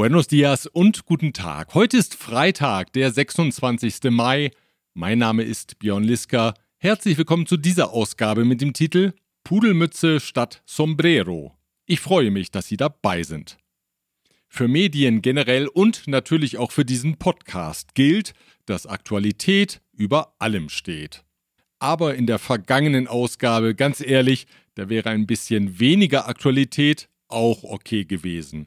Buenos dias und guten Tag. Heute ist Freitag, der 26. Mai. Mein Name ist Björn Liska. Herzlich willkommen zu dieser Ausgabe mit dem Titel Pudelmütze statt Sombrero. Ich freue mich, dass Sie dabei sind. Für Medien generell und natürlich auch für diesen Podcast gilt, dass Aktualität über allem steht. Aber in der vergangenen Ausgabe, ganz ehrlich, da wäre ein bisschen weniger Aktualität auch okay gewesen.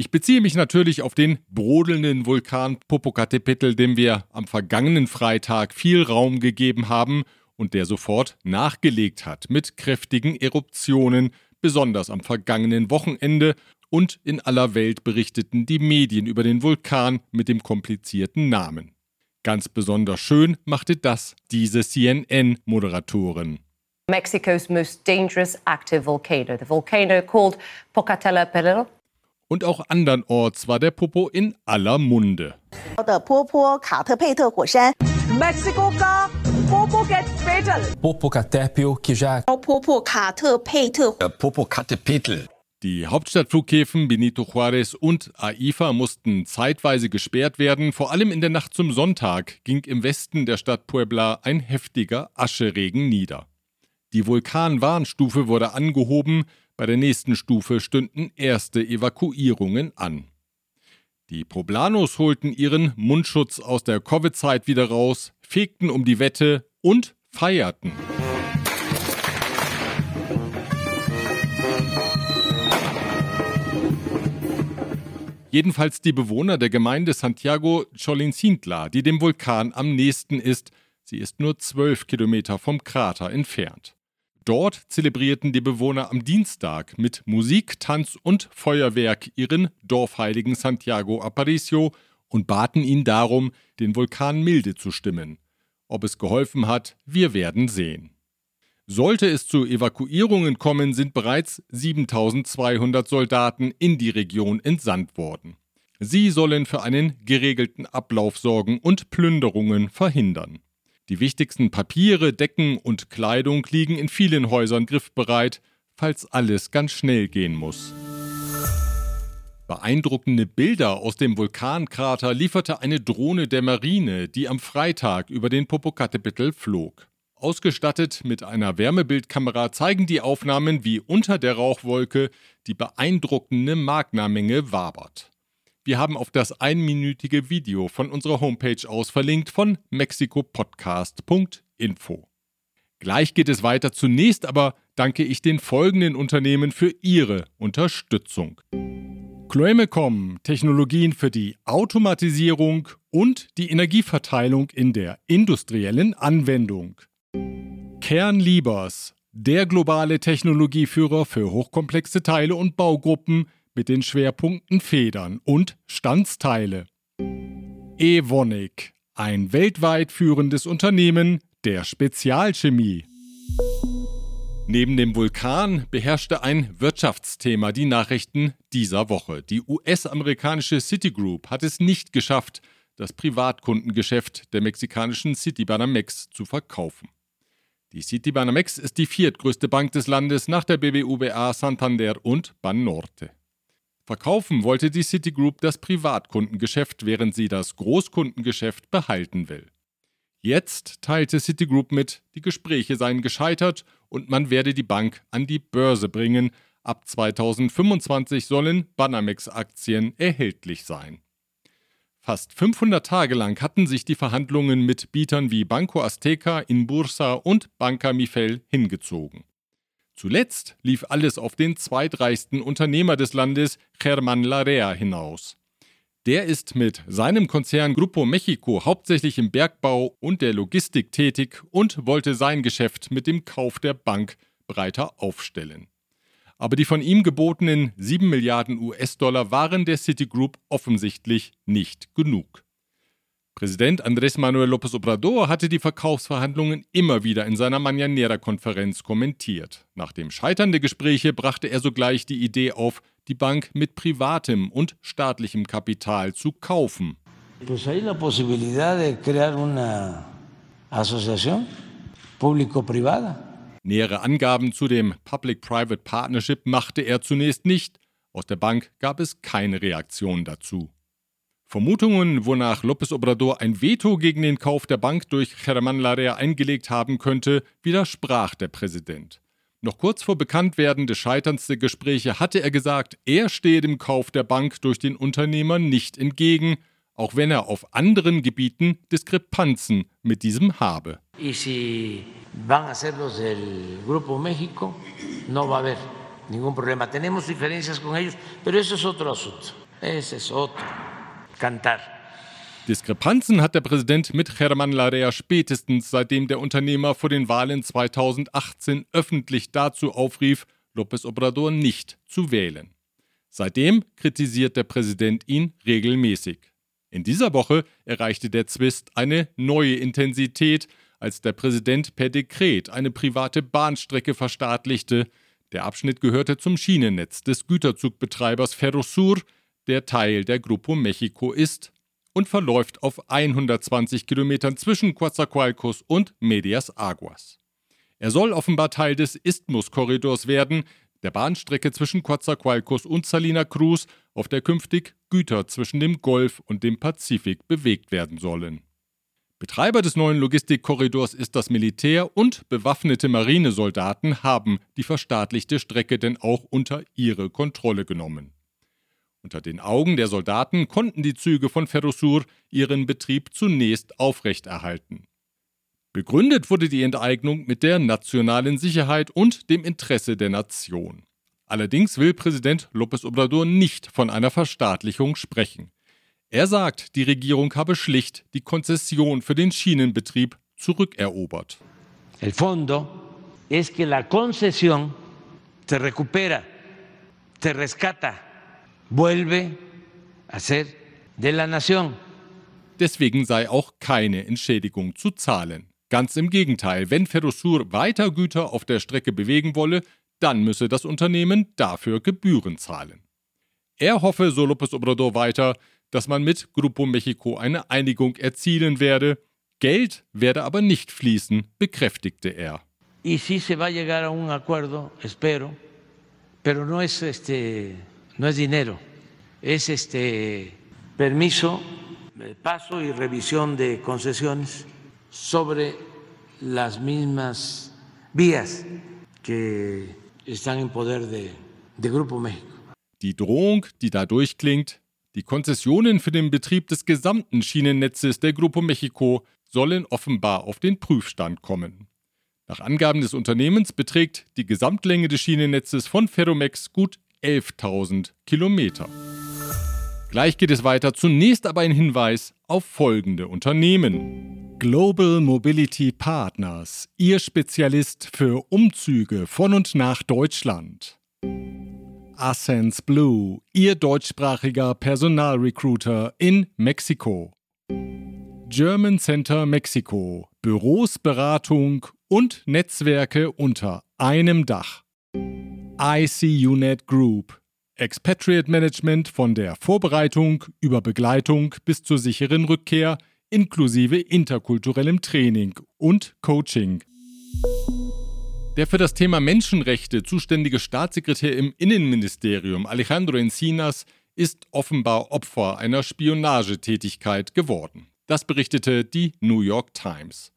Ich beziehe mich natürlich auf den brodelnden Vulkan Popocatépetl, dem wir am vergangenen Freitag viel Raum gegeben haben und der sofort nachgelegt hat mit kräftigen Eruptionen, besonders am vergangenen Wochenende und in aller Welt berichteten die Medien über den Vulkan mit dem komplizierten Namen. Ganz besonders schön machte das diese CNN-Moderatorin. Mexico's most dangerous active volcano, the volcano called Popocatépetl und auch andernorts war der Popo in aller Munde. Die Hauptstadtflughäfen Benito Juárez und AIFA mussten zeitweise gesperrt werden. Vor allem in der Nacht zum Sonntag ging im Westen der Stadt Puebla ein heftiger Ascheregen nieder. Die Vulkanwarnstufe wurde angehoben, bei der nächsten Stufe stünden erste Evakuierungen an. Die Poblanos holten ihren Mundschutz aus der Covid-Zeit wieder raus, fegten um die Wette und feierten. Jedenfalls die Bewohner der Gemeinde Santiago Cholincintla, die dem Vulkan am nächsten ist. Sie ist nur zwölf Kilometer vom Krater entfernt. Dort zelebrierten die Bewohner am Dienstag mit Musik, Tanz und Feuerwerk ihren Dorfheiligen Santiago Aparicio und baten ihn darum, den Vulkan milde zu stimmen. Ob es geholfen hat, wir werden sehen. Sollte es zu Evakuierungen kommen, sind bereits 7200 Soldaten in die Region entsandt worden. Sie sollen für einen geregelten Ablauf sorgen und Plünderungen verhindern. Die wichtigsten Papiere, Decken und Kleidung liegen in vielen Häusern griffbereit, falls alles ganz schnell gehen muss. Beeindruckende Bilder aus dem Vulkankrater lieferte eine Drohne der Marine, die am Freitag über den Popocatépetl flog. Ausgestattet mit einer Wärmebildkamera zeigen die Aufnahmen, wie unter der Rauchwolke die beeindruckende Magna-Menge wabert. Wir haben auf das einminütige Video von unserer Homepage aus verlinkt von mexikopodcast.info. Gleich geht es weiter. Zunächst aber danke ich den folgenden Unternehmen für ihre Unterstützung. Chloemecom, Technologien für die Automatisierung und die Energieverteilung in der industriellen Anwendung. Kernliebers, der globale Technologieführer für hochkomplexe Teile und Baugruppen mit den Schwerpunkten Federn und Standsteile. Evonik, ein weltweit führendes Unternehmen der Spezialchemie. Neben dem Vulkan beherrschte ein Wirtschaftsthema die Nachrichten dieser Woche. Die US-amerikanische Citigroup hat es nicht geschafft, das Privatkundengeschäft der mexikanischen Citibanamex zu verkaufen. Die Citibanamex ist die viertgrößte Bank des Landes nach der BBUBA Santander und Banorte. Verkaufen wollte die Citigroup das Privatkundengeschäft, während sie das Großkundengeschäft behalten will. Jetzt teilte Citigroup mit, die Gespräche seien gescheitert und man werde die Bank an die Börse bringen. Ab 2025 sollen Banamex-Aktien erhältlich sein. Fast 500 Tage lang hatten sich die Verhandlungen mit Bietern wie Banco Azteca, Inbursa und Banca Mifel hingezogen. Zuletzt lief alles auf den zweitreichsten Unternehmer des Landes, Germán Larrea, hinaus. Der ist mit seinem Konzern Grupo Mexico hauptsächlich im Bergbau und der Logistik tätig und wollte sein Geschäft mit dem Kauf der Bank breiter aufstellen. Aber die von ihm gebotenen 7 Milliarden US-Dollar waren der Citigroup offensichtlich nicht genug. Präsident Andrés Manuel López Obrador hatte die Verkaufsverhandlungen immer wieder in seiner Mañanera-Konferenz kommentiert. Nach dem Scheitern der Gespräche brachte er sogleich die Idee auf, die Bank mit privatem und staatlichem Kapital zu kaufen. Pues hay la posibilidad de crear una asociación público-privada. Nähere Angaben zu dem Public-Private Partnership machte er zunächst nicht. Aus der Bank gab es keine Reaktion dazu. Vermutungen, wonach López Obrador ein Veto gegen den Kauf der Bank durch Germán Larrea eingelegt haben könnte, widersprach der Präsident. Noch kurz vor Bekanntwerden des Scheiterns der Gespräche hatte er gesagt, er stehe dem Kauf der Bank durch den Unternehmer nicht entgegen, auch wenn er auf anderen Gebieten Diskrepanzen mit diesem habe. Ese es otro cantar. Diskrepanzen hat der Präsident mit Germán Larrea spätestens seitdem der Unternehmer vor den Wahlen 2018 öffentlich dazu aufrief, López Obrador nicht zu wählen. Seitdem kritisiert der Präsident ihn regelmäßig. In dieser Woche erreichte der Zwist eine neue Intensität, als der Präsident per Dekret eine private Bahnstrecke verstaatlichte. Der Abschnitt gehörte zum Schienennetz des Güterzugbetreibers Ferrosur, der Teil der Grupo Mexico ist und verläuft auf 120 Kilometern zwischen Coatzacoalcos und Medias Aguas. Er soll offenbar Teil des Isthmus-Korridors werden, der Bahnstrecke zwischen Coatzacoalcos und Salina Cruz, auf der künftig Güter zwischen dem Golf und dem Pazifik bewegt werden sollen. Betreiber des neuen Logistikkorridors ist das Militär und bewaffnete Marinesoldaten haben die verstaatlichte Strecke denn auch unter ihre Kontrolle genommen. Unter den Augen der Soldaten konnten die Züge von Ferrosur ihren Betrieb zunächst aufrechterhalten. Begründet wurde die Enteignung mit der nationalen Sicherheit und dem Interesse der Nation. Allerdings will Präsident López Obrador nicht von einer Verstaatlichung sprechen. Er sagt, die Regierung habe schlicht die Konzession für den Schienenbetrieb zurückerobert. El fondo es que la concesión te recupera, te rescata vuelve a ser de la nación. Deswegen sei auch keine Entschädigung zu zahlen. Ganz im Gegenteil, wenn Ferrosur weiter Güter auf der Strecke bewegen wolle, dann müsse das Unternehmen dafür Gebühren zahlen. Er hoffe, so López Obrador weiter, dass man mit Grupo Mexico eine Einigung erzielen werde. Geld werde aber nicht fließen, bekräftigte er. Y sí se va a llegar a un acuerdo, espero, pero no es este no es dinero, es este permiso, paso y revisión de concesiones sobre las mismas vías que están en poder de, de Grupo México. Die Drohung, die da durchklingt, die Konzessionen für den Betrieb des gesamten Schienennetzes der Grupo Mexico sollen offenbar auf den Prüfstand kommen. Nach Angaben des Unternehmens beträgt die Gesamtlänge des Schienennetzes von Ferromex gut 11.000 Kilometer. Gleich geht es weiter, zunächst aber ein Hinweis auf folgende Unternehmen. Global Mobility Partners, Ihr Spezialist für Umzüge von und nach Deutschland. Ascens Blue, Ihr deutschsprachiger Personalrecruiter in Mexiko. German Center Mexiko, Büros, Beratung und Netzwerke unter einem Dach. ICUNET Group. Expatriate Management von der Vorbereitung über Begleitung bis zur sicheren Rückkehr inklusive interkulturellem Training und Coaching. Der für das Thema Menschenrechte zuständige Staatssekretär im Innenministerium Alejandro Encinas ist offenbar Opfer einer Spionagetätigkeit geworden. Das berichtete die New York Times.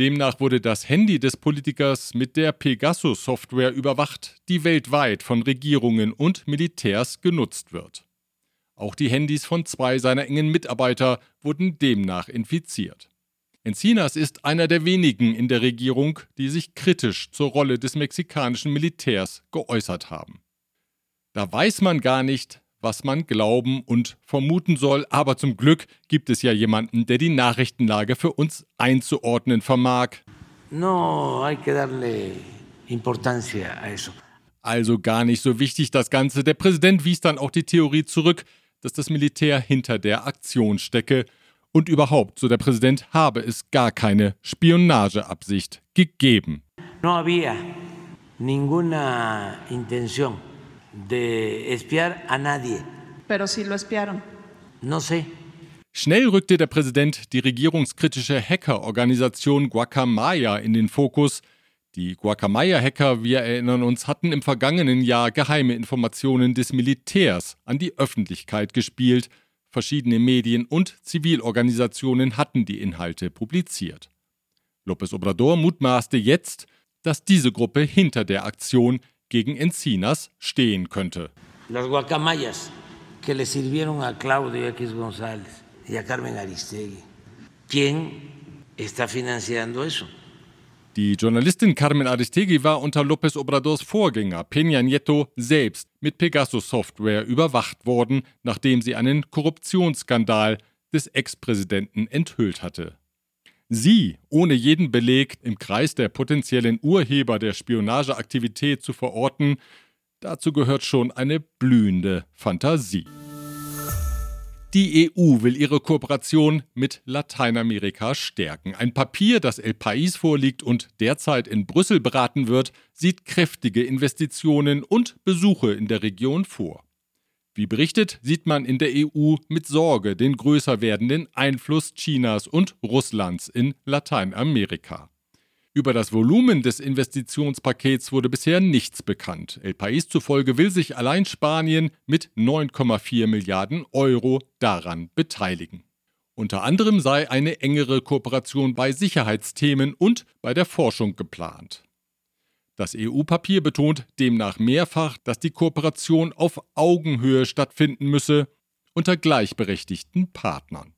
Demnach wurde das Handy des Politikers mit der Pegasus-Software überwacht, die weltweit von Regierungen und Militärs genutzt wird. Auch die Handys von zwei seiner engen Mitarbeiter wurden demnach infiziert. Encinas ist einer der wenigen in der Regierung, die sich kritisch zur Rolle des mexikanischen Militärs geäußert haben. Da weiß man gar nicht, was man glauben und vermuten soll, aber zum Glück gibt es ja jemanden, der die Nachrichtenlage für uns einzuordnen vermag. No hay que darle importancia a eso. Also gar nicht so wichtig das Ganze. Der Präsident wies dann auch die Theorie zurück, dass das Militär hinter der Aktion stecke. Und überhaupt, so der Präsident, habe es gar keine Spionageabsicht gegeben. No había ninguna intención de espiar a nadie. Pero si lo espiaron. No sé. Schnell rückte der Präsident die regierungskritische Hackerorganisation Guacamaya in den Fokus. Die Guacamaya-Hacker, wir erinnern uns, hatten im vergangenen Jahr geheime Informationen des Militärs an die Öffentlichkeit gespielt. Verschiedene Medien und Zivilorganisationen hatten die Inhalte publiziert. López Obrador mutmaßte jetzt, dass diese Gruppe hinter der Aktion gegen Encinas stehen könnte. Las guacamayas que le sirvieron a Claudio X González y a Carmen Aristegui. ¿Quién está financiando eso? Die Journalistin Carmen Aristegui war unter López Obradors Vorgänger Peña Nieto selbst mit Pegasus-Software überwacht worden, nachdem sie einen Korruptionsskandal des Ex-Präsidenten enthüllt hatte. Sie, ohne jeden Beleg im Kreis der potenziellen Urheber der Spionageaktivität zu verorten, dazu gehört schon eine blühende Fantasie. Die EU will ihre Kooperation mit Lateinamerika stärken. Ein Papier, das El País vorliegt und derzeit in Brüssel beraten wird, sieht kräftige Investitionen und Besuche in der Region vor. Wie berichtet, sieht man in der EU mit Sorge den größer werdenden Einfluss Chinas und Russlands in Lateinamerika. Über das Volumen des Investitionspakets wurde bisher nichts bekannt. El País zufolge will sich allein Spanien mit 9,4 Milliarden Euro daran beteiligen. Unter anderem sei eine engere Kooperation bei Sicherheitsthemen und bei der Forschung geplant. Das EU-Papier betont demnach mehrfach, dass die Kooperation auf Augenhöhe stattfinden müsse, unter gleichberechtigten Partnern.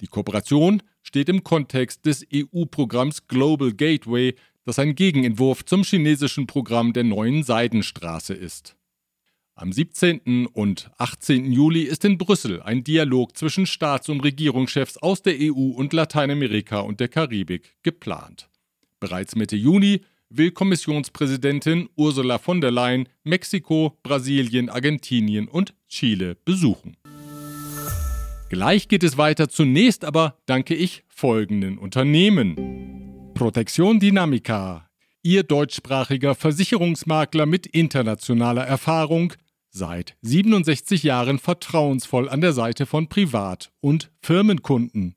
Die Kooperation steht im Kontext des EU-Programms Global Gateway, das ein Gegenentwurf zum chinesischen Programm der neuen Seidenstraße ist. Am 17. und 18. Juli ist in Brüssel ein Dialog zwischen Staats- und Regierungschefs aus der EU und Lateinamerika und der Karibik geplant. Bereits Mitte Juni will Kommissionspräsidentin Ursula von der Leyen Mexiko, Brasilien, Argentinien und Chile besuchen. Gleich geht es weiter. Zunächst aber danke ich folgenden Unternehmen. Protection Dynamica. Ihr deutschsprachiger Versicherungsmakler mit internationaler Erfahrung, seit 67 Jahren vertrauensvoll an der Seite von Privat- und Firmenkunden.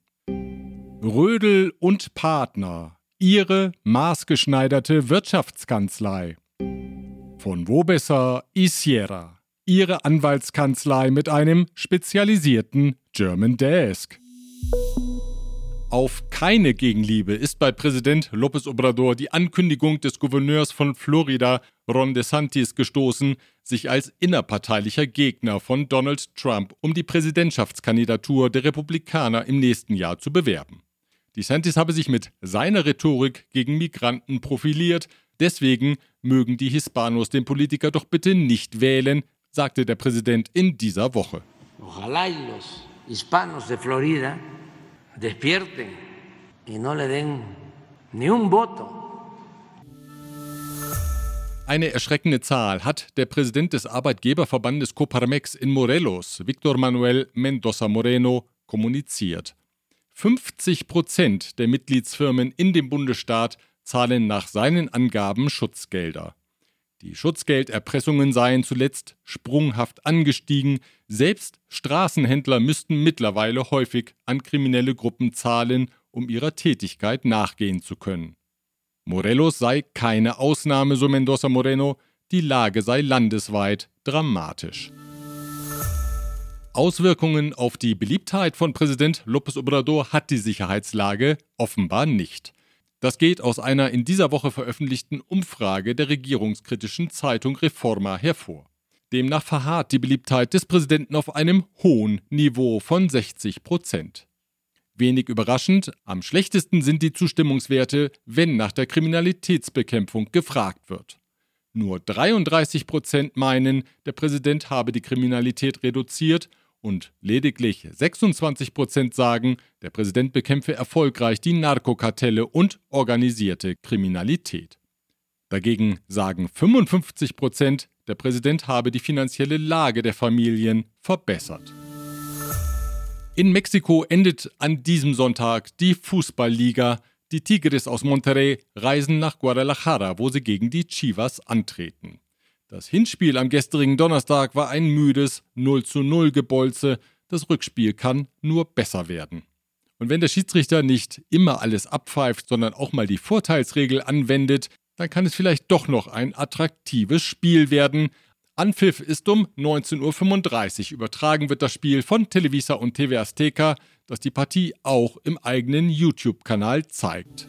Rödel und Partner. Ihre maßgeschneiderte Wirtschaftskanzlei. Von wo besser Isiera. Ihre Anwaltskanzlei mit einem spezialisierten German Desk. Auf keine Gegenliebe ist bei Präsident López Obrador die Ankündigung des Gouverneurs von Florida, Ron DeSantis, gestoßen, sich als innerparteilicher Gegner von Donald Trump um die Präsidentschaftskandidatur der Republikaner im nächsten Jahr zu bewerben. DeSantis habe sich mit seiner Rhetorik gegen Migranten profiliert, deswegen mögen die Hispanos den Politiker doch bitte nicht wählen, sagte der Präsident in dieser Woche. Ojalá y los hispanos de Florida despierten y no le den ni un voto. Eine erschreckende Zahl hat der Präsident des Arbeitgeberverbandes Coparmex in Morelos, Victor Manuel Mendoza Moreno, kommuniziert. 50 Prozent der Mitgliedsfirmen in dem Bundesstaat zahlen nach seinen Angaben Schutzgelder. Die Schutzgelderpressungen seien zuletzt sprunghaft angestiegen, selbst Straßenhändler müssten mittlerweile häufig an kriminelle Gruppen zahlen, um ihrer Tätigkeit nachgehen zu können. Morelos sei keine Ausnahme, so Mendoza Moreno, die Lage sei landesweit dramatisch. Auswirkungen auf die Beliebtheit von Präsident López Obrador hat die Sicherheitslage offenbar nicht. Das geht aus einer in dieser Woche veröffentlichten Umfrage der regierungskritischen Zeitung Reforma hervor. Demnach verharrt die Beliebtheit des Präsidenten auf einem hohen Niveau von 60 Prozent. Wenig überraschend, am schlechtesten sind die Zustimmungswerte, wenn nach der Kriminalitätsbekämpfung gefragt wird. Nur 33 Prozent meinen, der Präsident habe die Kriminalität reduziert und lediglich 26 Prozent sagen, der Präsident bekämpfe erfolgreich die Narkokartelle und organisierte Kriminalität. Dagegen sagen 55 Prozent, der Präsident habe die finanzielle Lage der Familien verbessert. In Mexiko endet an diesem Sonntag die Fußballliga. Die Tigres aus Monterrey reisen nach Guadalajara, wo sie gegen die Chivas antreten. Das Hinspiel am gestrigen Donnerstag war ein müdes 0 zu 0 Gebolze. Das Rückspiel kann nur besser werden. Und wenn der Schiedsrichter nicht immer alles abpfeift, sondern auch mal die Vorteilsregel anwendet, dann kann es vielleicht doch noch ein attraktives Spiel werden. Anpfiff ist um 19.35 Uhr. Übertragen wird das Spiel von Televisa und TV Azteca, das die Partie auch im eigenen YouTube-Kanal zeigt.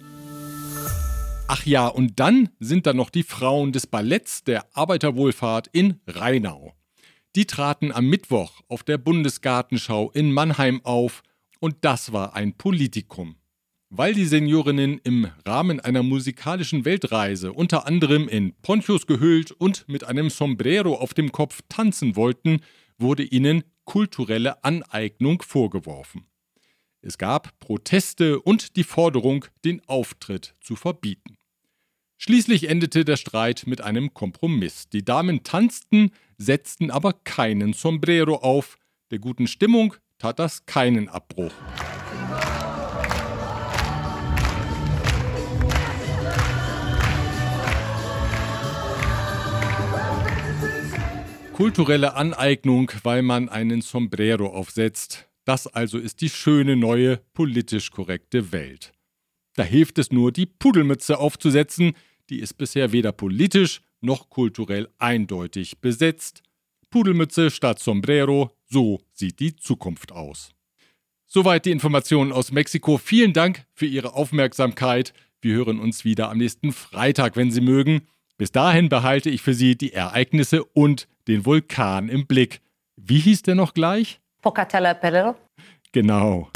Ach ja, und dann sind da noch die Frauen des Balletts der Arbeiterwohlfahrt in Rheinau. Die traten am Mittwoch auf der Bundesgartenschau in Mannheim auf und das war ein Politikum. Weil die Seniorinnen im Rahmen einer musikalischen Weltreise unter anderem in Ponchos gehüllt und mit einem Sombrero auf dem Kopf tanzen wollten, wurde ihnen kulturelle Aneignung vorgeworfen. Es gab Proteste und die Forderung, den Auftritt zu verbieten. Schließlich endete der Streit mit einem Kompromiss. Die Damen tanzten, setzten aber keinen Sombrero auf. Der guten Stimmung tat das keinen Abbruch. Kulturelle Aneignung, weil man einen Sombrero aufsetzt. Das also ist die schöne neue politisch korrekte Welt. Da hilft es nur, die Pudelmütze aufzusetzen, die ist bisher weder politisch noch kulturell eindeutig besetzt. Pudelmütze statt Sombrero, so sieht die Zukunft aus. Soweit die Informationen aus Mexiko. Vielen Dank für Ihre Aufmerksamkeit. Wir hören uns wieder am nächsten Freitag, wenn Sie mögen. Bis dahin behalte ich für Sie die Ereignisse und den Vulkan im Blick. Wie hieß der noch gleich? Pocatella Perel. Genau.